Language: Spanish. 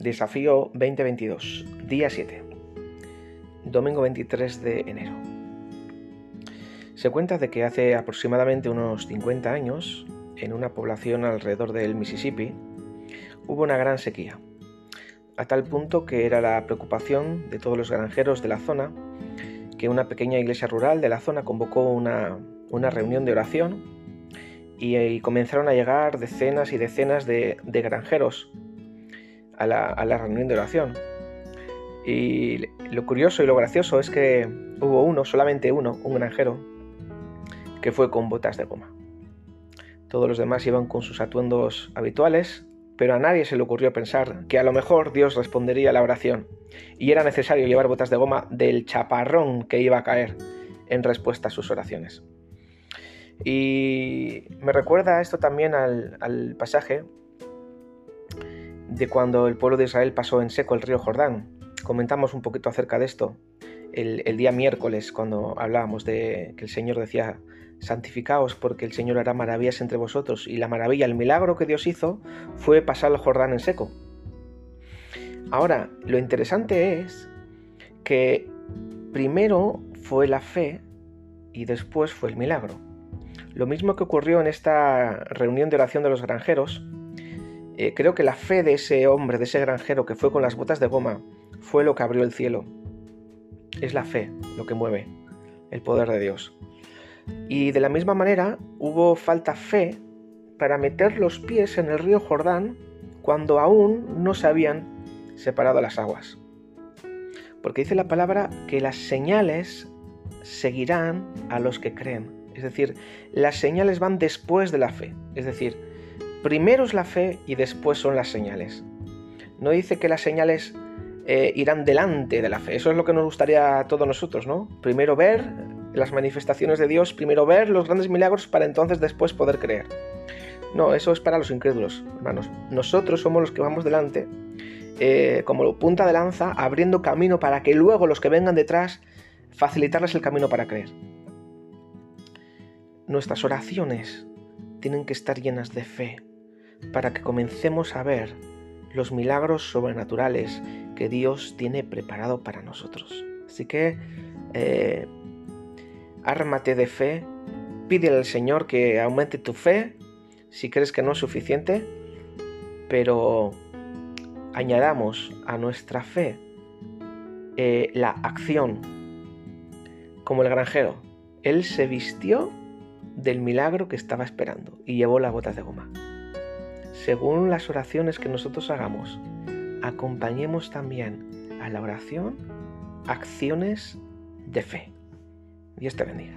Desafío 2022, día 7, domingo 23 de enero. Se cuenta de que hace aproximadamente unos 50 años, en una población alrededor del Mississippi, hubo una gran sequía, a tal punto que era la preocupación de todos los granjeros de la zona que una pequeña iglesia rural de la zona convocó una, reunión de oración y, comenzaron a llegar decenas y decenas de granjeros a la, reunión de oración. Y lo curioso y lo gracioso es que hubo uno, solamente uno, un granjero, que fue con botas de goma. Todos los demás iban con sus atuendos habituales, pero a nadie se le ocurrió pensar que a lo mejor Dios respondería a la oración y era necesario llevar botas de goma del chaparrón que iba a caer en respuesta a sus oraciones. Y me recuerda esto también al, al pasaje de cuando el pueblo de Israel pasó en seco el río Jordán. Comentamos un poquito acerca de esto el, día miércoles cuando hablábamos de que el Señor decía, santificaos porque el Señor hará maravillas entre vosotros. Y la maravilla, el milagro que Dios hizo fue pasar el Jordán en seco. Ahora, lo interesante es que primero fue la fe y después fue el milagro. Lo mismo que ocurrió en esta reunión de oración de los granjeros, eh, creo que la fe de ese hombre, de ese granjero que fue con las botas de goma, fue lo que abrió el cielo. Es la fe lo que mueve el poder de Dios. Y de la misma manera hubo falta fe para meter los pies en el río Jordán cuando aún no se habían separado las aguas. Porque dice la palabra que las señales seguirán a los que creen. Es decir, las señales van después de la fe. Es decir, Primero es la fe y después son las señales. No dice que las señales eh, irán delante de la fe. Eso es lo que nos gustaría a todos nosotros, ¿no? Primero ver las manifestaciones de Dios, primero ver los grandes milagros para entonces después poder creer. No, eso es para los incrédulos, hermanos. Nosotros somos los que vamos delante, eh, como punta de lanza, abriendo camino para que luego los que vengan detrás facilitarles el camino para creer. Nuestras oraciones tienen que estar llenas de fe, para que comencemos a ver los milagros sobrenaturales que Dios tiene preparado para nosotros. Así que eh, ármate de fe, pídele al Señor que aumente tu fe si crees que no es suficiente, pero añadamos a nuestra fe eh, la acción, como el granjero. Él se vistió del milagro que estaba esperando y llevó las botas de goma según las oraciones que nosotros hagamos, acompañemos también a la oración acciones de fe. Dios te bendiga.